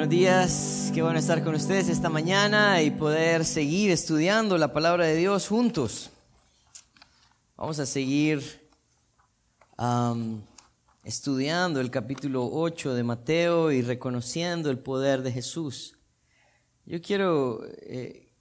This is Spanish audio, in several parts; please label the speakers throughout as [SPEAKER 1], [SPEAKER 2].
[SPEAKER 1] Buenos días, qué bueno estar con ustedes esta mañana y poder seguir estudiando la palabra de Dios juntos. Vamos a seguir estudiando el capítulo 8 de Mateo y reconociendo el poder de Jesús. Yo quiero eh,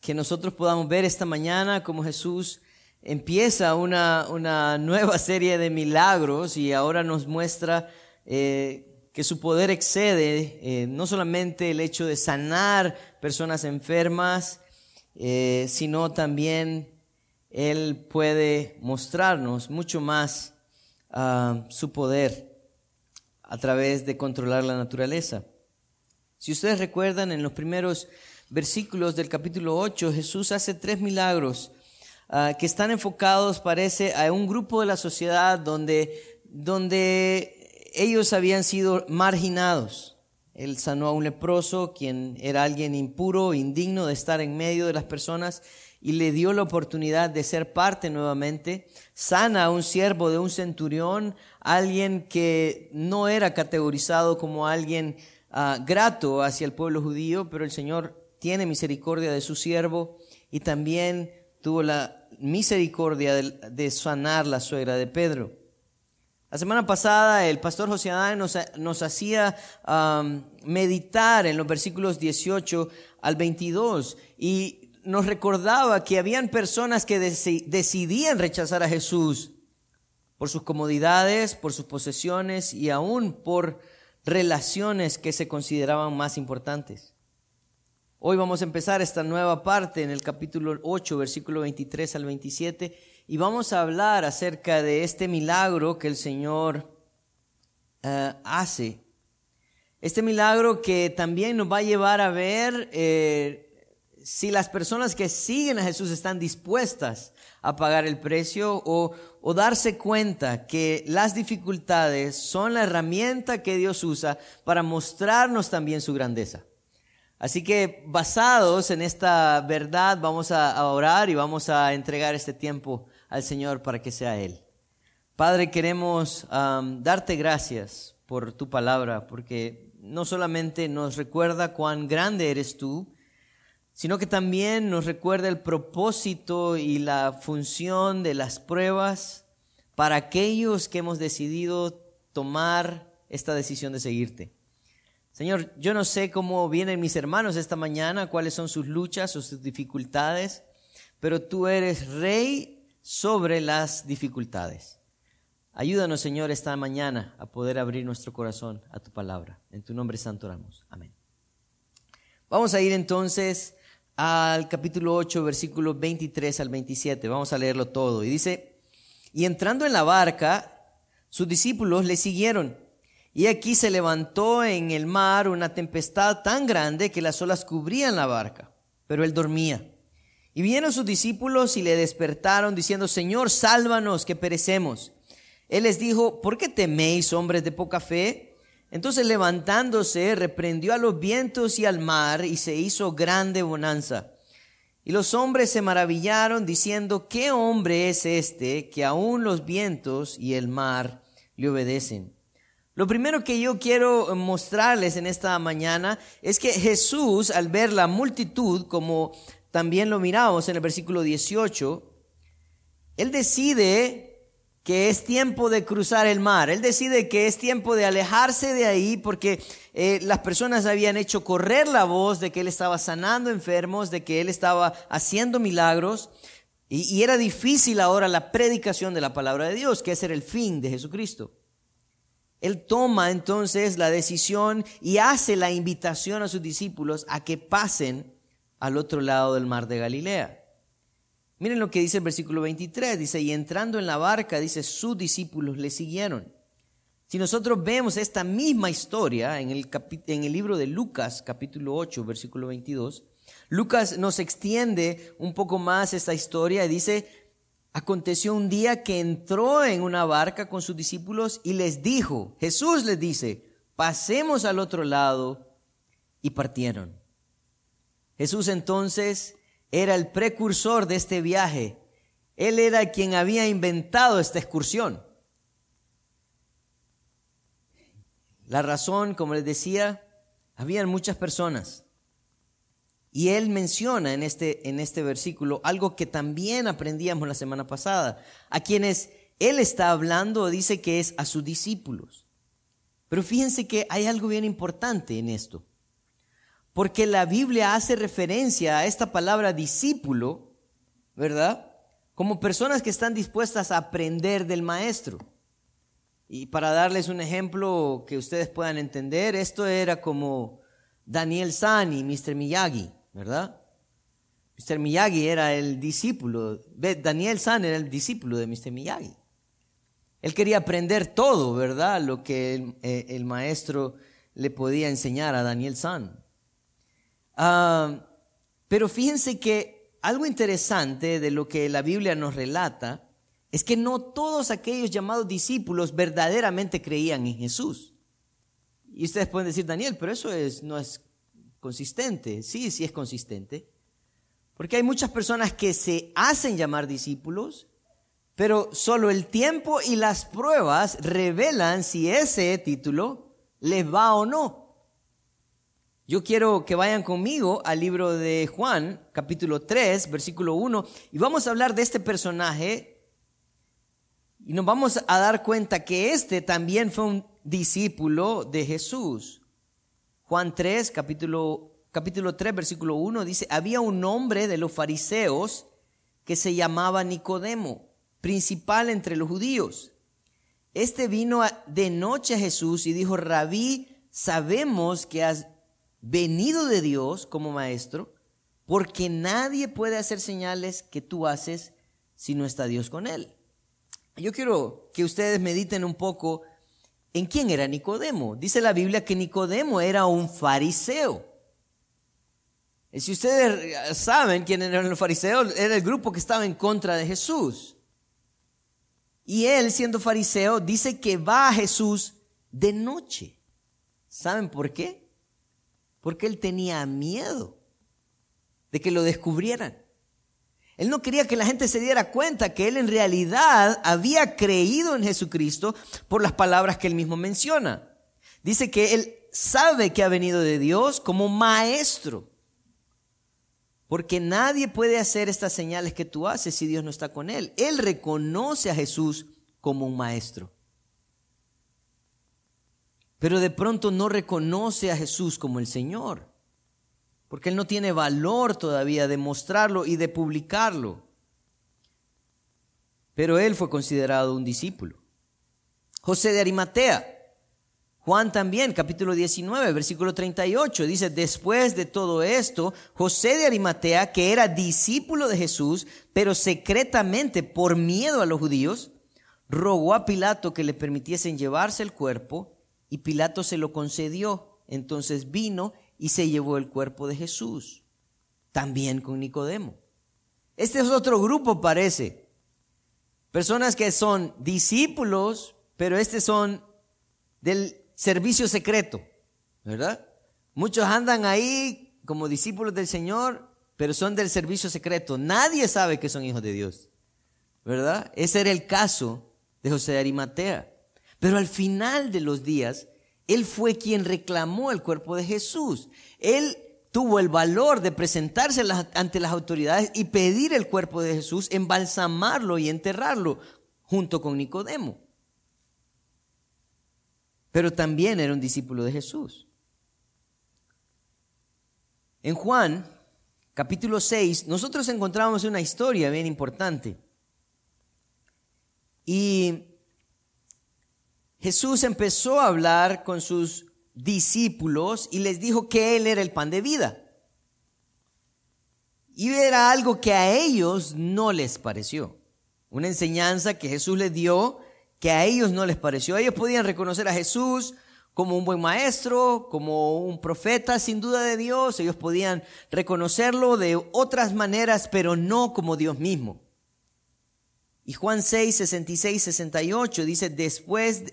[SPEAKER 1] que nosotros podamos ver esta mañana cómo Jesús empieza una, una nueva serie de milagros y ahora nos muestra eh, que su poder excede eh, no solamente el hecho de sanar personas enfermas, eh, sino también Él puede mostrarnos mucho más ah, su poder a través de controlar la naturaleza. Si ustedes recuerdan, en los primeros versículos del capítulo 8, Jesús hace tres milagros ah, que están enfocados, parece, a un grupo de la sociedad donde, donde ellos habían sido marginados. Él sanó a un leproso, quien era alguien impuro, indigno de estar en medio de las personas, y le dio la oportunidad de ser parte nuevamente. Sana a un siervo de un centurión, alguien que no era categorizado como alguien ah, grato hacia el pueblo judío, pero el Señor tiene misericordia de su siervo y también tuvo la misericordia de sanar la suegra de Pedro. La semana pasada el pastor José Adán nos, hacía meditar en los versículos 18 al 22 y nos recordaba que habían personas que decidían rechazar a Jesús por sus comodidades, por sus posesiones y aún por relaciones que se consideraban más importantes. Hoy vamos a empezar esta nueva parte en el capítulo 8, versículo 23 al 27 y vamos a hablar acerca de este milagro que el Señor eh, hace. Este milagro que también nos va a llevar a ver eh, si las personas que siguen a Jesús están dispuestas a pagar el precio o, o darse cuenta que las dificultades son la herramienta que Dios usa para mostrarnos también su grandeza. Así que basados en esta verdad vamos a orar y vamos a entregar este tiempo al Señor para que sea Él. Padre, queremos darte gracias por tu palabra, porque no solamente nos recuerda cuán grande eres tú, sino que también nos recuerda el propósito y la función de las pruebas para aquellos que hemos decidido tomar esta decisión de seguirte. Señor, yo no sé cómo vienen mis hermanos esta mañana, cuáles son sus luchas o sus dificultades, pero tú eres rey sobre las dificultades. Ayúdanos, Señor, esta mañana a poder abrir nuestro corazón a tu palabra. En tu nombre santo oramos. Amén. Vamos a ir entonces al capítulo 8, versículo 23 al 27. Vamos a leerlo todo. Y dice, y entrando en la barca, sus discípulos le siguieron. Y aquí se levantó en el mar una tempestad tan grande que las olas cubrían la barca, pero él dormía. Y vinieron sus discípulos y le despertaron diciendo, Señor, sálvanos que perecemos. Él les dijo, ¿por qué teméis, hombres de poca fe? Entonces levantándose, reprendió a los vientos y al mar y se hizo grande bonanza. Y los hombres se maravillaron diciendo, ¿qué hombre es este que aún los vientos y el mar le obedecen? Lo primero que yo quiero mostrarles en esta mañana es que Jesús, al ver la multitud como también lo miramos en el versículo 18, él decide que es tiempo de cruzar el mar, él decide que es tiempo de alejarse de ahí porque eh, las personas habían hecho correr la voz de que él estaba sanando enfermos, de que él estaba haciendo milagros. Y, era difícil ahora la predicación de la palabra de Dios, que era el fin de Jesucristo. Él toma entonces la decisión y hace la invitación a sus discípulos a que pasen al otro lado del mar de Galilea. Miren lo que dice el versículo 23, dice, y entrando en la barca, dice, sus discípulos le siguieron. Si nosotros vemos esta misma historia en el, libro de Lucas, capítulo 8, versículo 22, Lucas nos extiende un poco más esta historia y dice, aconteció un día que entró en una barca con sus discípulos y les dijo, Jesús les dice, pasemos al otro lado y partieron. Jesús entonces era el precursor de este viaje. Él era quien había inventado esta excursión. La razón, como les decía, Habían muchas personas. Y él menciona en este, en este versículo algo que también aprendíamos la semana pasada. A quienes él está hablando dice que es a sus discípulos. Pero fíjense que hay algo bien importante en esto. Porque la Biblia hace referencia a esta palabra discípulo, ¿verdad? Como personas que están dispuestas a aprender del maestro. Y para darles un ejemplo que ustedes puedan entender, esto era como Daniel San y Mr. Miyagi, ¿verdad? Mr. Miyagi era el discípulo, Daniel San era el discípulo de Mr. Miyagi. Él quería aprender todo, ¿verdad? Lo que el, eh, maestro le podía enseñar a Daniel San. Ah, pero fíjense que algo interesante de lo que la Biblia nos relata es que no todos aquellos llamados discípulos verdaderamente creían en Jesús. Y ustedes pueden decir, Daniel, pero eso es, no es consistente. Sí, sí es consistente. Porque hay muchas personas que se hacen llamar discípulos, pero solo el tiempo y las pruebas revelan si ese título les va o no. Yo quiero que vayan conmigo al libro de Juan, capítulo 3, versículo 1, y vamos a hablar de este personaje y nos vamos a dar cuenta que este también fue un discípulo de Jesús. Juan 3, capítulo, capítulo 3, versículo 1 dice, había un hombre de los fariseos que se llamaba Nicodemo, principal entre los judíos. Este vino de noche a Jesús y dijo, rabí, sabemos que has venido de Dios como maestro, porque nadie puede hacer señales que tú haces si no está Dios con él. Yo quiero que ustedes mediten un poco en quién era Nicodemo. Dice la Biblia que Nicodemo era un fariseo. Y si ustedes saben quién eran los fariseos, era el grupo que estaba en contra de Jesús. Y él, siendo fariseo, dice que va a Jesús de noche. ¿Saben por qué? Porque él tenía miedo de que lo descubrieran. Él no quería que la gente se diera cuenta que él en realidad había creído en Jesucristo por las palabras que él mismo menciona. Dice que él sabe que ha venido de Dios como maestro. Porque nadie puede hacer estas señales que tú haces si Dios no está con él. Él reconoce a Jesús como un maestro. Pero de pronto no reconoce a Jesús como el Señor porque él no tiene valor todavía de mostrarlo y de publicarlo. Pero él fue considerado un discípulo. José de Arimatea, Juan también, capítulo 19, versículo 38, dice, después de todo esto, José de Arimatea, que era discípulo de Jesús, pero secretamente por miedo a los judíos, rogó a Pilato que le permitiesen llevarse el cuerpo y Pilato se lo concedió. Entonces vino y se llevó el cuerpo de Jesús, también con Nicodemo. Este es otro grupo, parece. Personas que son discípulos, pero este son del servicio secreto, ¿verdad? Muchos andan ahí como discípulos del Señor, pero son del servicio secreto. Nadie sabe que son hijos de Dios, ¿verdad? Ese era el caso de José de Arimatea. Pero al final de los días, él fue quien reclamó el cuerpo de Jesús. Él tuvo el valor de presentarse ante las autoridades y pedir el cuerpo de Jesús, embalsamarlo y enterrarlo junto con Nicodemo. Pero también era un discípulo de Jesús. En Juan, capítulo 6, nosotros encontramos una historia bien importante. Y Jesús empezó a hablar con sus discípulos y les dijo que Él era el pan de vida. Y era algo que a ellos no les pareció. Una enseñanza que Jesús les dio que a ellos no les pareció. Ellos podían reconocer a Jesús como un buen maestro, como un profeta sin duda de Dios. Ellos podían reconocerlo de otras maneras, pero no como Dios mismo. Y Juan 6, 66, 68 dice, después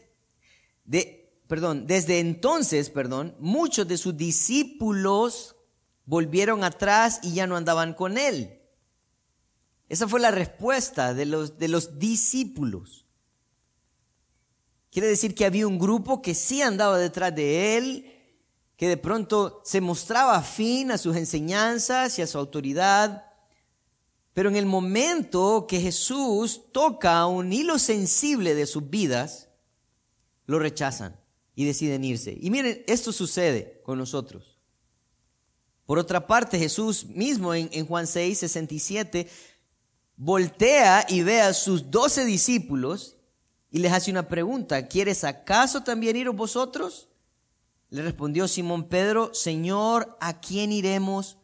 [SPEAKER 1] de, perdón, desde entonces, perdón, muchos de sus discípulos volvieron atrás y ya no andaban con él. Esa fue la respuesta de los, de los discípulos. Quiere decir que había un grupo que sí andaba detrás de él, que de pronto se mostraba afín a sus enseñanzas y a su autoridad, pero en el momento que Jesús toca un hilo sensible de sus vidas, lo rechazan y deciden irse. Y miren, esto sucede con nosotros. Por otra parte, Jesús mismo en, Juan 6, 67, voltea y ve a sus doce discípulos y les hace una pregunta, ¿quieres acaso también iros vosotros? Le respondió Simón Pedro, Señor, ¿a quién iremos?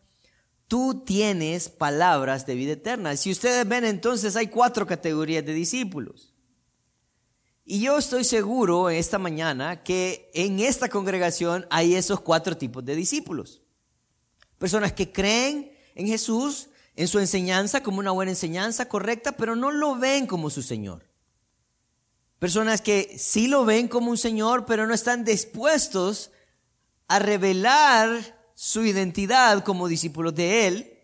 [SPEAKER 1] Tú tienes palabras de vida eterna. Si ustedes ven entonces hay cuatro categorías de discípulos. Y yo estoy seguro esta mañana que en esta congregación hay esos cuatro tipos de discípulos. Personas que creen en Jesús, en su enseñanza como una buena enseñanza correcta, pero no lo ven como su Señor. Personas que sí lo ven como un Señor, pero no están dispuestos a revelar su identidad como discípulos de Él.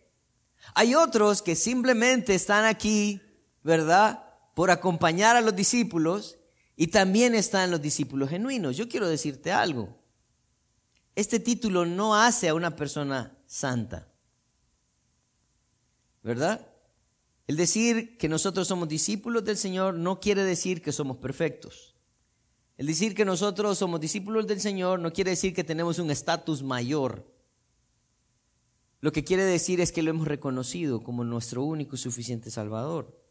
[SPEAKER 1] Hay otros que simplemente están aquí, ¿verdad? Por acompañar a los discípulos y también están los discípulos genuinos. Yo quiero decirte algo. Este título no hace a una persona santa. ¿Verdad? El decir que nosotros somos discípulos del Señor no quiere decir que somos perfectos. El decir que nosotros somos discípulos del Señor no quiere decir que tenemos un estatus mayor. Lo que quiere decir es que lo hemos reconocido como nuestro único y suficiente Salvador.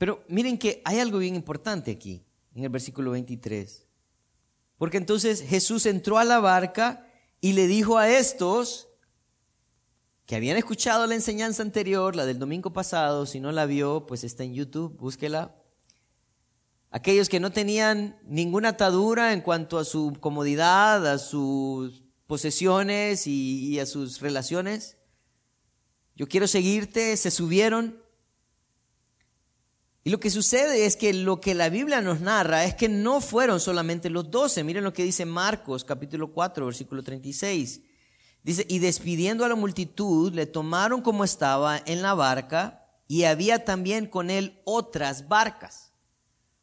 [SPEAKER 1] Pero miren que hay algo bien importante aquí, en el versículo 23. Porque entonces Jesús entró a la barca y le dijo a estos, que habían escuchado la enseñanza anterior, la del domingo pasado, si no la vio, pues está en YouTube, búsquela. Aquellos que no tenían ninguna atadura en cuanto a su comodidad, a sus posesiones y, y a sus relaciones. Yo quiero seguirte, se subieron. Y lo que sucede es que lo que la Biblia nos narra es que no fueron solamente los doce. Miren lo que dice Marcos capítulo 4, versículo 36. Dice, y despidiendo a la multitud, le tomaron como estaba en la barca y había también con él otras barcas.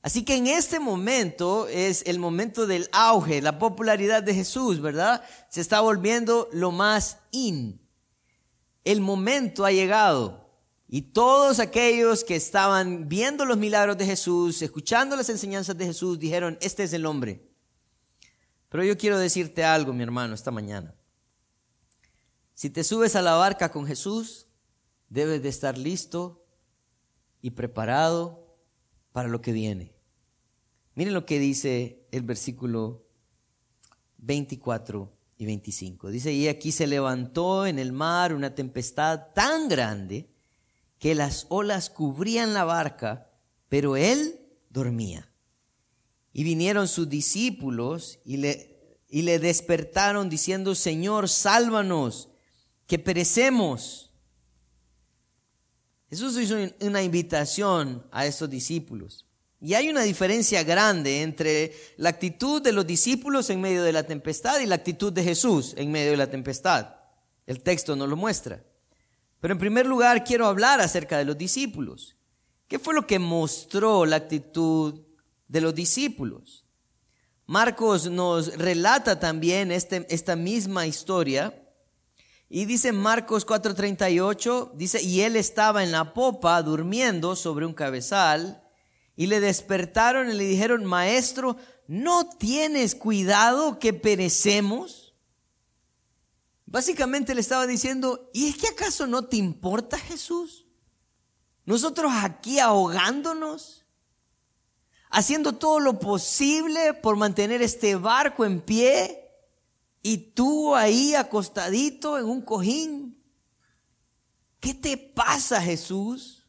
[SPEAKER 1] Así que en este momento es el momento del auge, la popularidad de Jesús, ¿verdad? Se está volviendo lo más in. El momento ha llegado y todos aquellos que estaban viendo los milagros de Jesús, escuchando las enseñanzas de Jesús, dijeron, este es el hombre. Pero yo quiero decirte algo, mi hermano, esta mañana. Si te subes a la barca con Jesús, debes de estar listo y preparado para lo que viene. Miren lo que dice el versículo 24 y 25. Dice, y aquí se levantó en el mar una tempestad tan grande que las olas cubrían la barca, pero él dormía. Y vinieron sus discípulos y le, y le despertaron diciendo, Señor, sálvanos que perecemos. Jesús hizo una invitación a estos discípulos. Y hay una diferencia grande entre la actitud de los discípulos en medio de la tempestad y la actitud de Jesús en medio de la tempestad. El texto nos lo muestra. Pero en primer lugar quiero hablar acerca de los discípulos. ¿Qué fue lo que mostró la actitud de los discípulos? Marcos nos relata también este, esta misma historia y dice Marcos 4:38, dice, y él estaba en la popa durmiendo sobre un cabezal, y le despertaron y le dijeron, maestro, ¿no tienes cuidado que perecemos? Básicamente le estaba diciendo, ¿y es que acaso no te importa Jesús? Nosotros aquí ahogándonos, haciendo todo lo posible por mantener este barco en pie, y tú ahí acostadito en un cojín. ¿Qué te pasa, Jesús?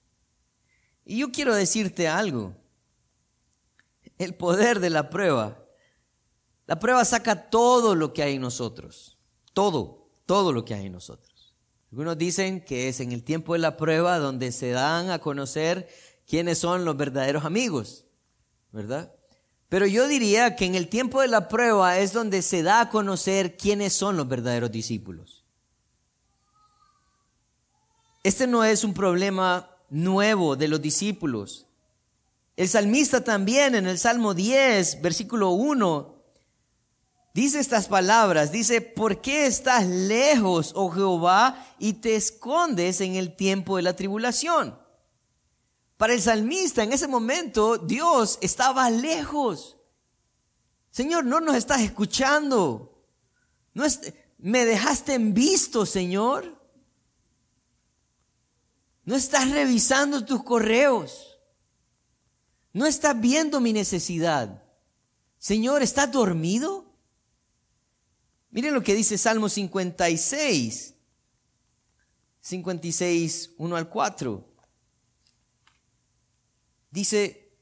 [SPEAKER 1] Y yo quiero decirte algo. El poder de la prueba. La prueba saca todo lo que hay en nosotros. Todo, todo lo que hay en nosotros. Algunos dicen que es en el tiempo de la prueba donde se dan a conocer quiénes son los verdaderos amigos, ¿verdad? Pero yo diría que en el tiempo de la prueba es donde se da a conocer quiénes son los verdaderos discípulos. Este no es un problema nuevo de los discípulos. El salmista también en el Salmo 10, versículo 1, dice estas palabras, dice, ¿por qué estás lejos, oh Jehová, y te escondes en el tiempo de la tribulación? Para el salmista en ese momento Dios estaba lejos. Señor, no nos estás escuchando. No me dejaste en visto, Señor. No estás revisando tus correos. No estás viendo mi necesidad. Señor, ¿estás dormido? Miren lo que dice Salmo 56, 56, 1 al 4. Dice,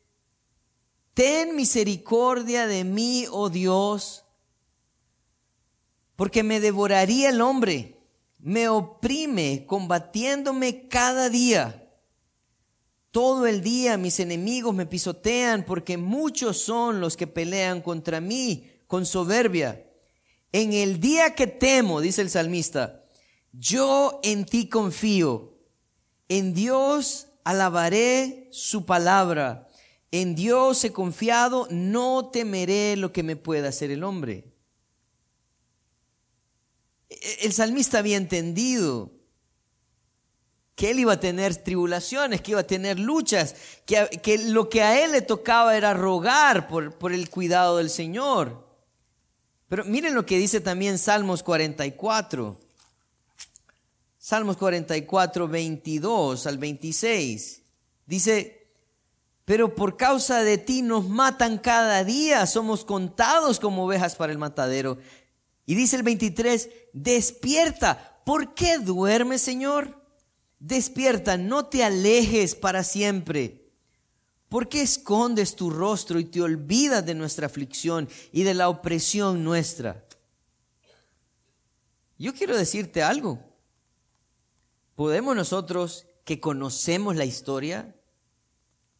[SPEAKER 1] ten misericordia de mí, oh Dios, porque me devoraría el hombre, me oprime combatiéndome cada día. Todo el día mis enemigos me pisotean porque muchos son los que pelean contra mí con soberbia. En el día que temo, dice el salmista, yo en ti confío. En Dios alabaré su palabra. En Dios he confiado, no temeré lo que me pueda hacer el hombre. El salmista había entendido que él iba a tener tribulaciones, que iba a tener luchas, que, lo que a él le tocaba era rogar por, por el cuidado del Señor. Pero miren lo que dice también Salmos 44. Salmos 44, 22 al 26. Dice, pero por causa de ti nos matan cada día, somos contados como ovejas para el matadero. Y dice el 23, despierta, ¿por qué duermes, Señor? Despierta, no te alejes para siempre. ¿Por qué escondes tu rostro y te olvidas de nuestra aflicción y de la opresión nuestra? Yo quiero decirte algo. ¿Podemos nosotros que conocemos la historia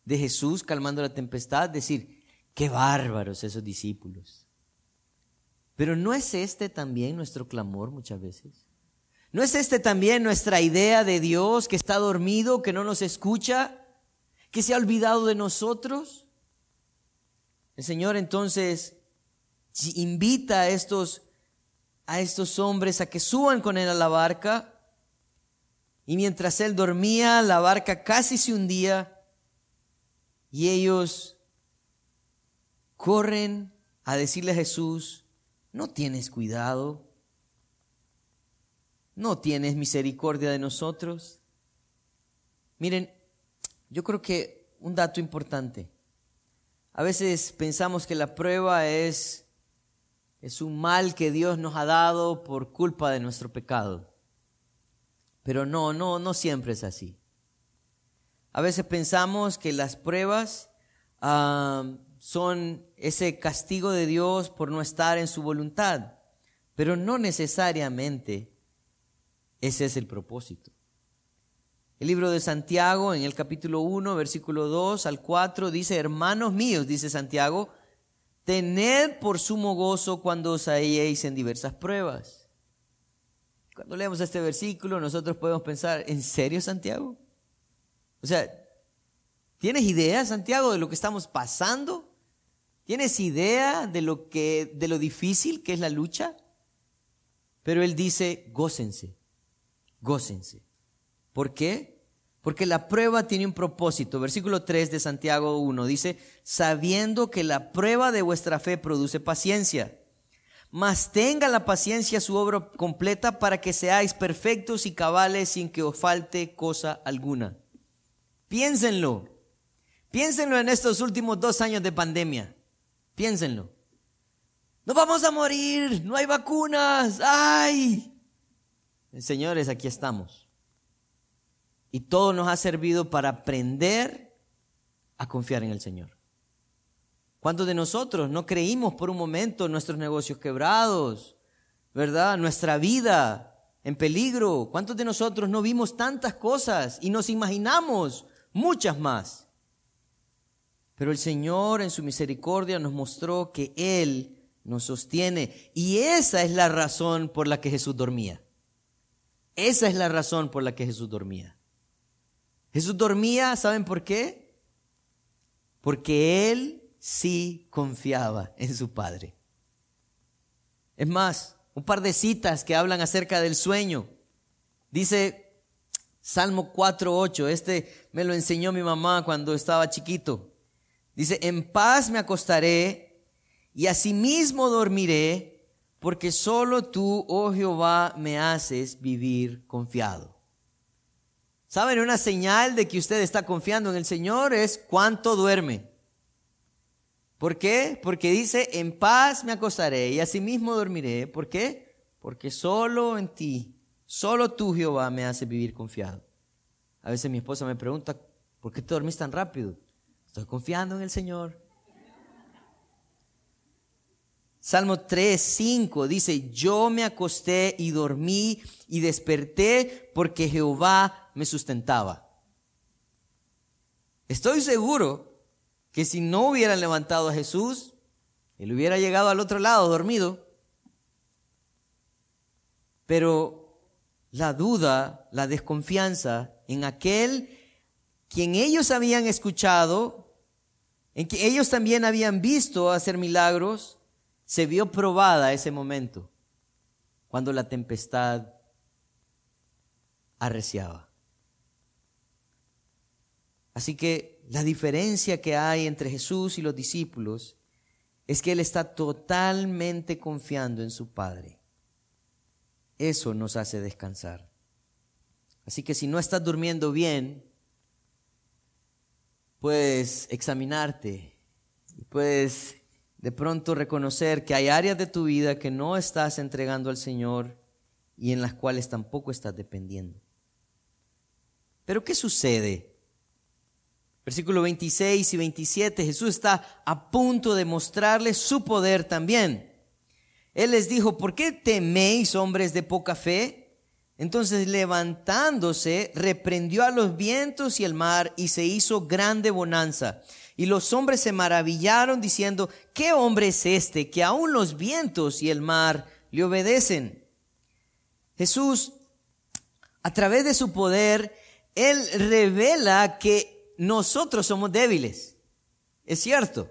[SPEAKER 1] de Jesús calmando la tempestad decir, qué bárbaros esos discípulos? Pero ¿no es este también nuestro clamor muchas veces? ¿No es este también nuestra idea de Dios que está dormido, que no nos escucha? Que se ha olvidado de nosotros. El Señor entonces invita a estos, a estos hombres a que suban con él a la barca. Y mientras él dormía, la barca casi se hundía y ellos corren a decirle a Jesús, no tienes cuidado, no tienes misericordia de nosotros. Miren, yo creo que un dato importante. A veces pensamos que la prueba es, es un mal que Dios nos ha dado por culpa de nuestro pecado. Pero no, no, no siempre es así. A veces pensamos que las pruebas ah, son ese castigo de Dios por no estar en su voluntad, pero no necesariamente ese es el propósito. El libro de Santiago, en el capítulo 1, versículo 2 al 4, dice, hermanos míos, dice Santiago, tened por sumo gozo cuando os halléis en diversas pruebas. Cuando leemos este versículo, nosotros podemos pensar, ¿en serio, Santiago? O sea, ¿tienes idea, Santiago, de lo que estamos pasando? ¿Tienes idea de lo que de lo difícil que es la lucha? Pero él dice, gócense, gócense. ¿Por qué? Porque la prueba tiene un propósito. Versículo 3 de Santiago 1 dice, sabiendo que la prueba de vuestra fe produce paciencia. Mas tenga la paciencia su obra completa para que seáis perfectos y cabales sin que os falte cosa alguna. Piénsenlo. Piénsenlo en estos últimos dos años de pandemia. Piénsenlo. No vamos a morir, no hay vacunas. ¡Ay! Señores, aquí estamos. Y todo nos ha servido para aprender a confiar en el Señor. ¿Cuántos de nosotros no creímos por un momento nuestros negocios quebrados, verdad? Nuestra vida en peligro. ¿Cuántos de nosotros no vimos tantas cosas y nos imaginamos muchas más? Pero el Señor en su misericordia nos mostró que Él nos sostiene y esa es la razón por la que Jesús dormía. Esa es la razón por la que Jesús dormía. Jesús dormía, ¿saben por qué? Porque él sí confiaba en su Padre. Es más, un par de citas que hablan acerca del sueño. Dice Salmo 4.8, este me lo enseñó mi mamá cuando estaba chiquito. Dice, en paz me acostaré y asimismo dormiré, porque solo tú, oh Jehová, me haces vivir confiado. ¿Saben? Una señal de que usted está confiando en el Señor es cuánto duerme. ¿Por qué? Porque dice, en paz me acostaré y asimismo dormiré. ¿Por qué? Porque solo en ti, solo tú Jehová me hace vivir confiado. A veces mi esposa me pregunta, ¿por qué te dormís tan rápido? Estoy confiando en el Señor. Salmo 3, 5 dice, yo me acosté y dormí y desperté porque Jehová me sustentaba. Estoy seguro que si no hubieran levantado a Jesús, él hubiera llegado al otro lado dormido. Pero la duda, la desconfianza en aquel quien ellos habían escuchado, en que ellos también habían visto hacer milagros, se vio probada ese momento, cuando la tempestad arreciaba. Así que la diferencia que hay entre Jesús y los discípulos es que Él está totalmente confiando en su Padre. Eso nos hace descansar. Así que si no estás durmiendo bien, puedes examinarte y puedes de pronto reconocer que hay áreas de tu vida que no estás entregando al Señor y en las cuales tampoco estás dependiendo. Pero ¿qué sucede? Versículo 26 y 27, Jesús está a punto de mostrarles su poder también. Él les dijo, ¿por qué teméis hombres de poca fe? Entonces levantándose, reprendió a los vientos y el mar y se hizo grande bonanza. Y los hombres se maravillaron diciendo, ¿qué hombre es este que aún los vientos y el mar le obedecen? Jesús, a través de su poder, Él revela que nosotros somos débiles. Es cierto.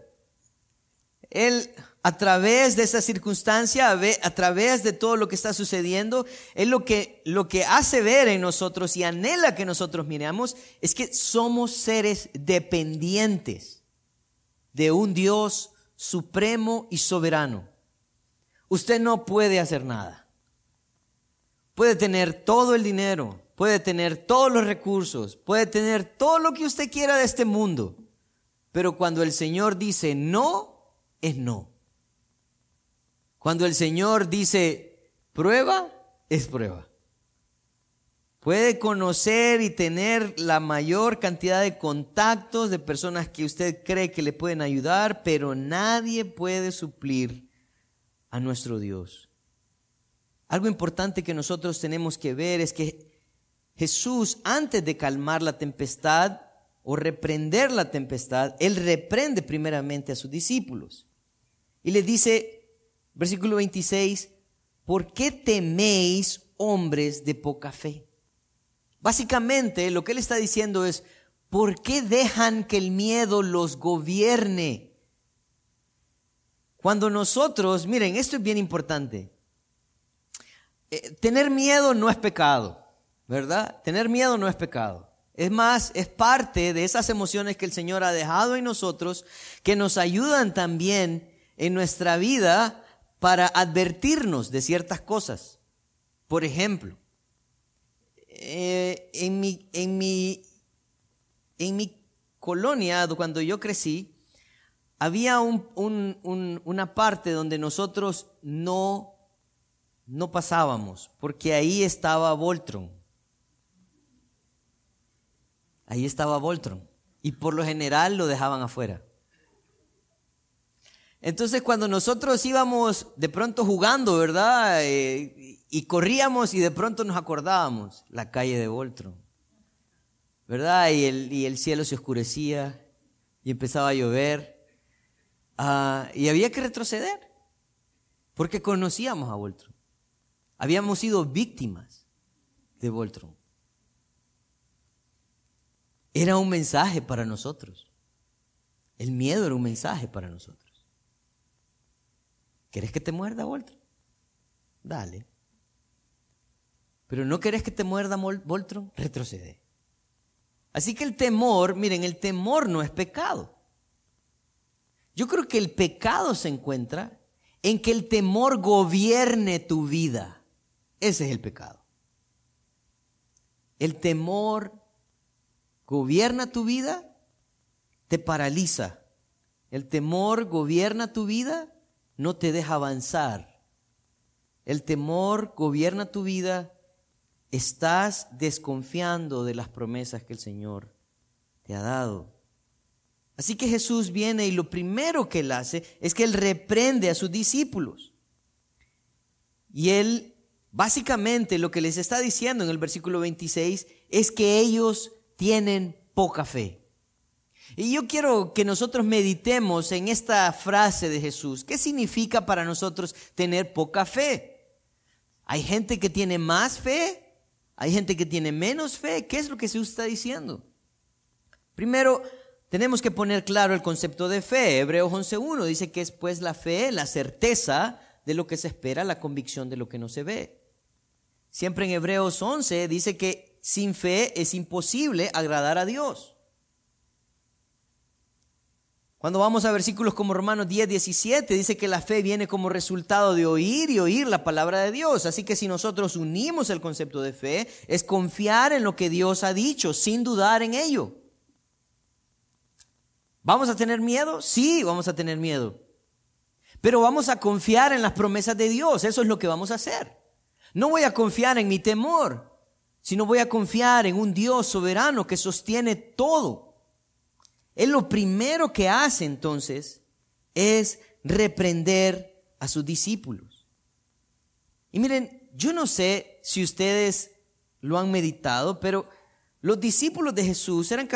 [SPEAKER 1] Él, a través de esa circunstancia, a través de todo lo que está sucediendo, Él lo que, lo que hace ver en nosotros y anhela que nosotros miremos es que somos seres dependientes de un Dios supremo y soberano. Usted no puede hacer nada. Puede tener todo el dinero, puede tener todos los recursos, puede tener todo lo que usted quiera de este mundo. Pero cuando el Señor dice no, es no. Cuando el Señor dice prueba, es prueba. Puede conocer y tener la mayor cantidad de contactos de personas que usted cree que le pueden ayudar, pero nadie puede suplir a nuestro Dios. Algo importante que nosotros tenemos que ver es que Jesús, antes de calmar la tempestad o reprender la tempestad, Él reprende primeramente a sus discípulos. Y les dice, versículo 26, ¿por qué teméis hombres de poca fe? Básicamente lo que él está diciendo es, ¿por qué dejan que el miedo los gobierne? Cuando nosotros, miren, esto es bien importante. Eh, tener miedo no es pecado, ¿verdad? Tener miedo no es pecado. Es más, es parte de esas emociones que el Señor ha dejado en nosotros que nos ayudan también en nuestra vida para advertirnos de ciertas cosas. Por ejemplo, eh, en, mi, en, mi, en mi colonia, cuando yo crecí, había una parte donde nosotros no, no pasábamos, porque ahí estaba Voltron. Ahí estaba Voltron. Y por lo general lo dejaban afuera. Entonces cuando nosotros íbamos de pronto jugando, ¿verdad? Eh, y corríamos y de pronto nos acordábamos, la calle de Voltron, ¿verdad? Y el, y el cielo se oscurecía y empezaba a llover ah, y había que retroceder porque conocíamos a Voltron. Habíamos sido víctimas de Voltron. Era un mensaje para nosotros. El miedo era un mensaje para nosotros. ¿Quieres que te muerda, Voltron? Dale. Pero no querés que te muerda Voltron, retrocede. Así que el temor, miren, el temor no es pecado. Yo creo que el pecado se encuentra en que el temor gobierne tu vida. Ese es el pecado. El temor gobierna tu vida, te paraliza. El temor gobierna tu vida, no te deja avanzar. El temor gobierna tu vida, estás desconfiando de las promesas que el Señor te ha dado. Así que Jesús viene y lo primero que él hace es que él reprende a sus discípulos. Y él básicamente lo que les está diciendo en el versículo 26 es que ellos tienen poca fe. Y yo quiero que nosotros meditemos en esta frase de Jesús. ¿Qué significa para nosotros tener poca fe? Hay gente que tiene más fe, hay gente que tiene menos fe. ¿Qué es lo que Jesús está diciendo? Primero, tenemos que poner claro el concepto de fe. Hebreos 11.1 dice que es pues la fe, la certeza de lo que se espera, la convicción de lo que no se ve. Siempre en Hebreos 11 dice que sin fe es imposible agradar a Dios. Cuando vamos a versículos como Romanos 10, 17, dice que la fe viene como resultado de oír y oír la palabra de Dios. Así que si nosotros unimos el concepto de fe, es confiar en lo que Dios ha dicho, sin dudar en ello. ¿Vamos a tener miedo? Sí, vamos a tener miedo. Pero vamos a confiar en las promesas de Dios. Eso es lo que vamos a hacer. No voy a confiar en mi temor, sino voy a confiar en un Dios soberano que sostiene todo. Él lo primero que hace entonces es reprender a sus discípulos. Y miren, yo no sé si ustedes lo han meditado, pero los discípulos de Jesús eran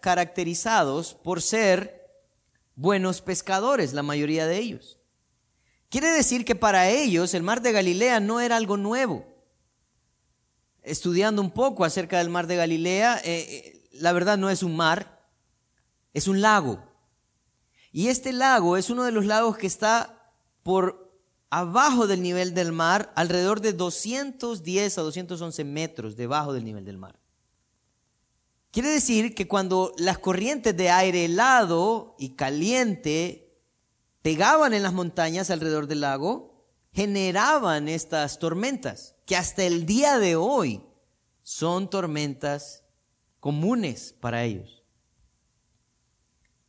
[SPEAKER 1] caracterizados por ser buenos pescadores, la mayoría de ellos. Quiere decir que para ellos el mar de Galilea no era algo nuevo. Estudiando un poco acerca del mar de Galilea, eh, eh, la verdad no es un mar, es un lago. Y este lago es uno de los lagos que está por abajo del nivel del mar, alrededor de 210 a 211 metros debajo del nivel del mar. Quiere decir que cuando las corrientes de aire helado y caliente pegaban en las montañas alrededor del lago, generaban estas tormentas, que hasta el día de hoy son tormentas comunes para ellos.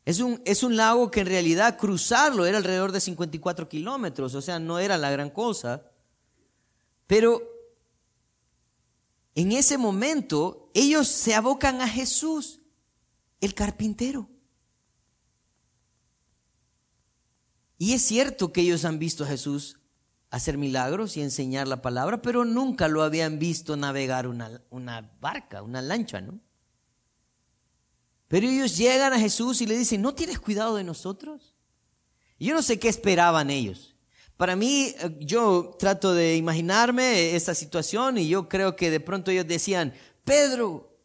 [SPEAKER 1] Es un, es un lago que en realidad cruzarlo era alrededor de 54 kilómetros, o sea, no era la gran cosa. Pero en ese momento ellos se abocan a Jesús, el carpintero. Y es cierto que ellos han visto a Jesús hacer milagros y enseñar la palabra, pero nunca lo habían visto navegar una, una barca, una lancha, ¿no? Pero ellos llegan a Jesús y le dicen, ¿no tienes cuidado de nosotros? yo no sé qué esperaban ellos. Para mí, eh, yo trato de imaginarme esta situación y yo creo que de pronto ellos decían, Pedro,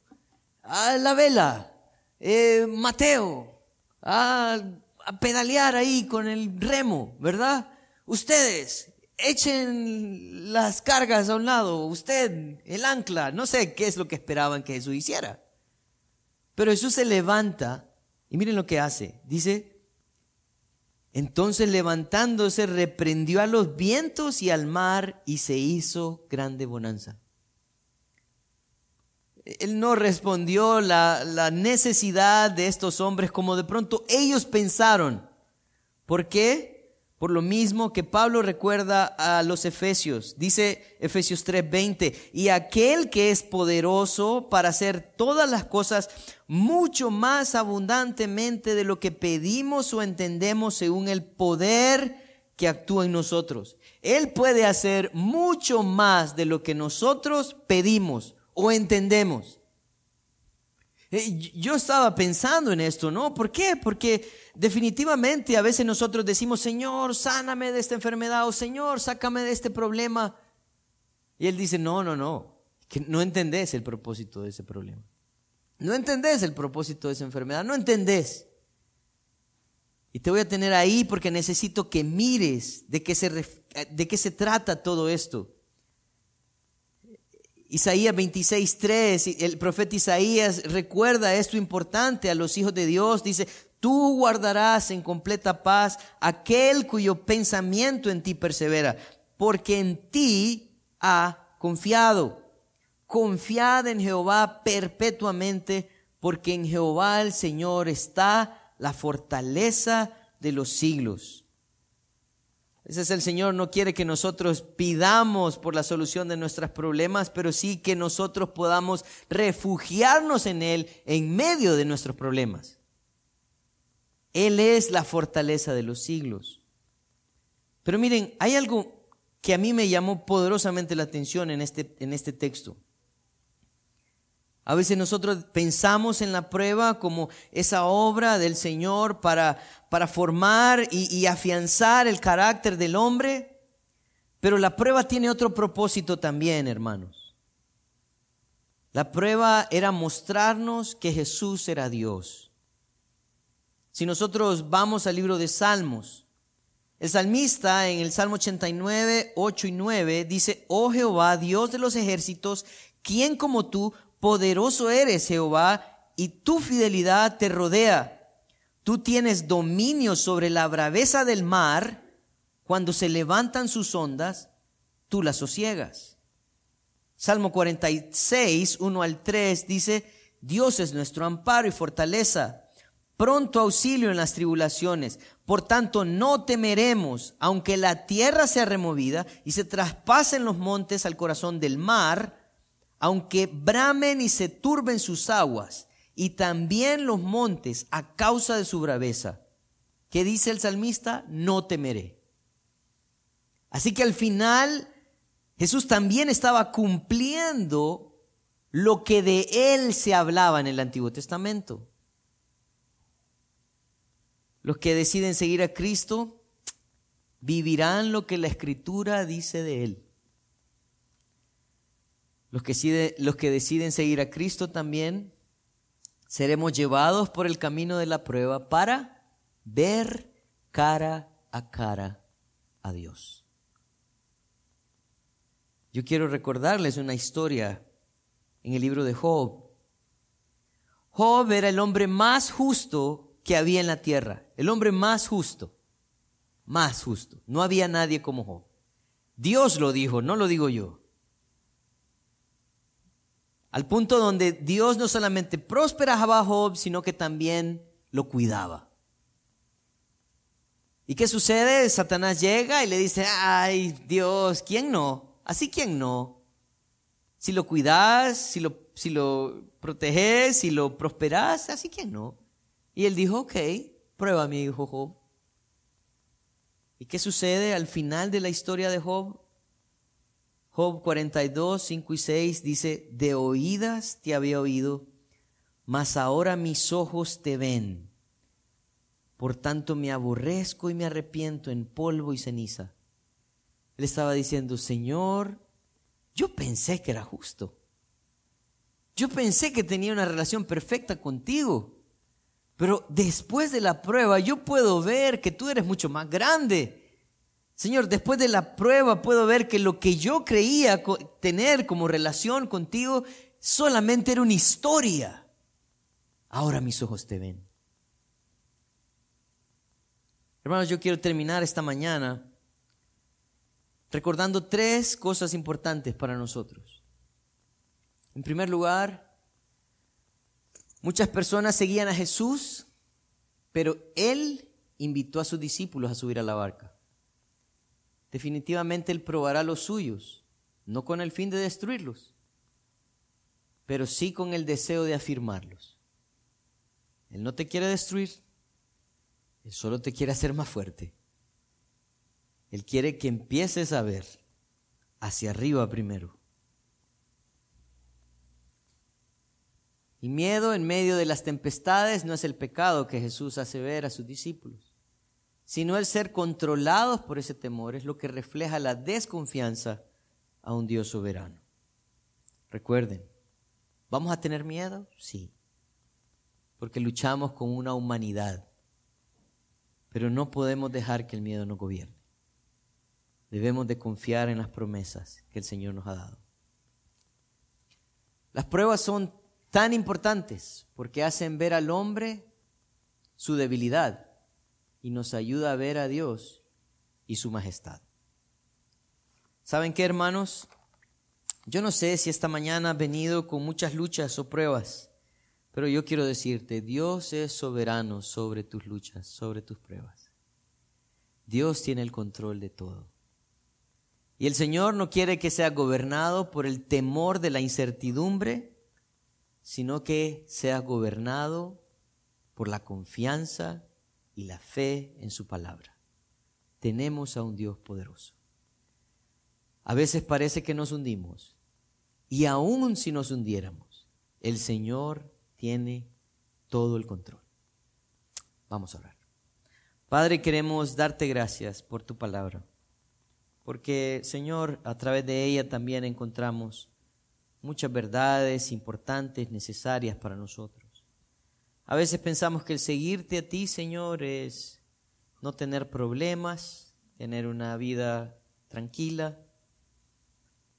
[SPEAKER 1] a la vela, eh, Mateo, a, a pedalear ahí con el remo, ¿verdad? Ustedes, echen las cargas a un lado, usted, el ancla, no sé qué es lo que esperaban que Jesús hiciera. Pero Jesús se levanta y miren lo que hace. Dice, entonces levantándose reprendió a los vientos y al mar y se hizo grande bonanza. Él no respondió la, la necesidad de estos hombres como de pronto ellos pensaron. ¿Por qué? Por lo mismo que Pablo recuerda a los Efesios, dice Efesios 3:20, y aquel que es poderoso para hacer todas las cosas mucho más abundantemente de lo que pedimos o entendemos según el poder que actúa en nosotros. Él puede hacer mucho más de lo que nosotros pedimos o entendemos. Eh, yo estaba pensando en esto, ¿no? ¿Por qué? Porque definitivamente a veces nosotros decimos, Señor, sáname de esta enfermedad o Señor, sácame de este problema. Y Él dice, no, no, no, que no entendés el propósito de ese problema. No entendés el propósito de esa enfermedad, no entendés. Y te voy a tener ahí porque necesito que mires de qué se, de qué se trata todo esto. Isaías 26.3, el profeta Isaías recuerda esto importante a los hijos de Dios. Dice, tú guardarás en completa paz aquel cuyo pensamiento en ti persevera, porque en ti ha confiado. Confiad en Jehová perpetuamente, porque en Jehová el Señor está la fortaleza de los siglos. Ese es el Señor, no quiere que nosotros pidamos por la solución de nuestros problemas, pero sí que nosotros podamos refugiarnos en Él en medio de nuestros problemas. Él es la fortaleza de los siglos. Pero miren, hay algo que a mí me llamó poderosamente la atención en este, en este texto. A veces nosotros pensamos en la prueba como esa obra del Señor para, para formar y, y afianzar el carácter del hombre, pero la prueba tiene otro propósito también, hermanos. La prueba era mostrarnos que Jesús era Dios. Si nosotros vamos al libro de Salmos, el salmista en el Salmo 89, 8 y 9 dice, oh Jehová, Dios de los ejércitos, ¿quién como tú Poderoso eres, Jehová, y tu fidelidad te rodea. Tú tienes dominio sobre la braveza del mar. Cuando se levantan sus ondas, tú las sosiegas. Salmo 46, 1 al 3 dice, Dios es nuestro amparo y fortaleza, pronto auxilio en las tribulaciones. Por tanto, no temeremos, aunque la tierra sea removida y se traspasen los montes al corazón del mar, aunque bramen y se turben sus aguas, y también los montes a causa de su braveza. ¿Qué dice el salmista? No temeré. Así que al final Jesús también estaba cumpliendo lo que de él se hablaba en el Antiguo Testamento. Los que deciden seguir a Cristo vivirán lo que la Escritura dice de él. Los que, los que deciden seguir a Cristo también seremos llevados por el camino de la prueba para ver cara a cara a Dios. Yo quiero recordarles una historia en el libro de Job. Job era el hombre más justo que había en la tierra, el hombre más justo, más justo. No había nadie como Job. Dios lo dijo, no lo digo yo. Al punto donde Dios no solamente prosperaba a Job, sino que también lo cuidaba. ¿Y qué sucede? Satanás llega y le dice, ay Dios, ¿quién no? Así quién no. Si lo cuidas, si lo, si lo proteges, si lo prosperas, así quién no. Y él dijo, ok, prueba mi hijo Job. ¿Y qué sucede al final de la historia de Job? Job 42, 5 y 6 dice, de oídas te había oído, mas ahora mis ojos te ven. Por tanto me aborrezco y me arrepiento en polvo y ceniza. Él estaba diciendo, Señor, yo pensé que era justo. Yo pensé que tenía una relación perfecta contigo. Pero después de la prueba yo puedo ver que tú eres mucho más grande Señor, después de la prueba puedo ver que lo que yo creía tener como relación contigo solamente era una historia. Ahora mis ojos te ven. Hermanos, yo quiero terminar esta mañana recordando tres cosas importantes para nosotros. En primer lugar, muchas personas seguían a Jesús, pero Él invitó a sus discípulos a subir a la barca definitivamente Él probará los suyos, no con el fin de destruirlos, pero sí con el deseo de afirmarlos. Él no te quiere destruir, Él solo te quiere hacer más fuerte. Él quiere que empieces a ver hacia arriba primero. Y miedo en medio de las tempestades no es el pecado que Jesús hace ver a sus discípulos sino el ser controlados por ese temor es lo que refleja la desconfianza a un Dios soberano. Recuerden, ¿vamos a tener miedo? Sí, porque luchamos con una humanidad. Pero no podemos dejar que el miedo nos gobierne. Debemos de confiar en las promesas que el Señor nos ha dado. Las pruebas son tan importantes porque hacen ver al hombre su debilidad y nos ayuda a ver a Dios y su majestad. ¿Saben qué, hermanos? Yo no sé si esta mañana has venido con muchas luchas o pruebas, pero yo quiero decirte, Dios es soberano sobre tus luchas, sobre tus pruebas. Dios tiene el control de todo. Y el Señor no quiere que sea gobernado por el temor de la incertidumbre, sino que sea gobernado por la confianza y la fe en su palabra. Tenemos a un Dios poderoso. A veces parece que nos hundimos, y aun si nos hundiéramos, el Señor tiene todo el control. Vamos a orar. Padre, queremos darte gracias por tu palabra porque Señor, a través de ella también encontramos muchas verdades importantes, necesarias para nosotros. A veces pensamos que el seguirte a ti, Señor, es no tener problemas, tener una vida tranquila.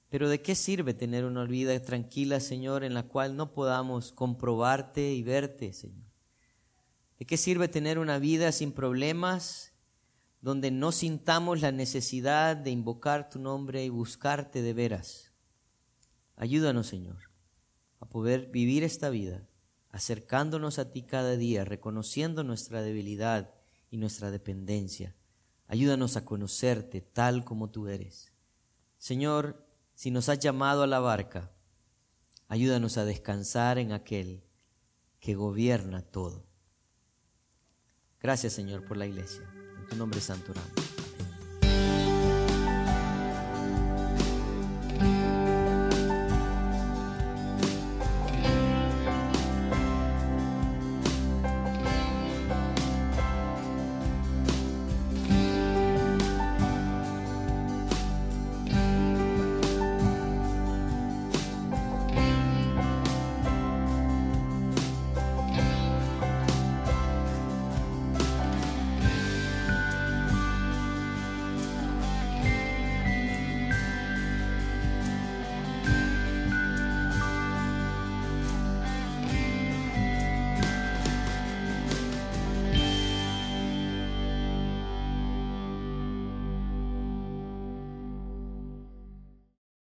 [SPEAKER 1] Pero ¿de qué sirve tener una vida tranquila, Señor, en la cual no podamos comprobarte y verte, Señor? ¿De qué sirve tener una vida sin problemas donde no sintamos la necesidad de invocar tu nombre y buscarte de veras. Ayúdanos, Señor, a poder vivir esta vida, acercándonos a ti cada día, reconociendo nuestra debilidad y nuestra dependencia. Ayúdanos a conocerte tal como tú eres. Señor, si nos has llamado a la barca, ayúdanos a descansar en aquel que gobierna todo. Gracias, Señor, por la iglesia tu nombre santo oramos.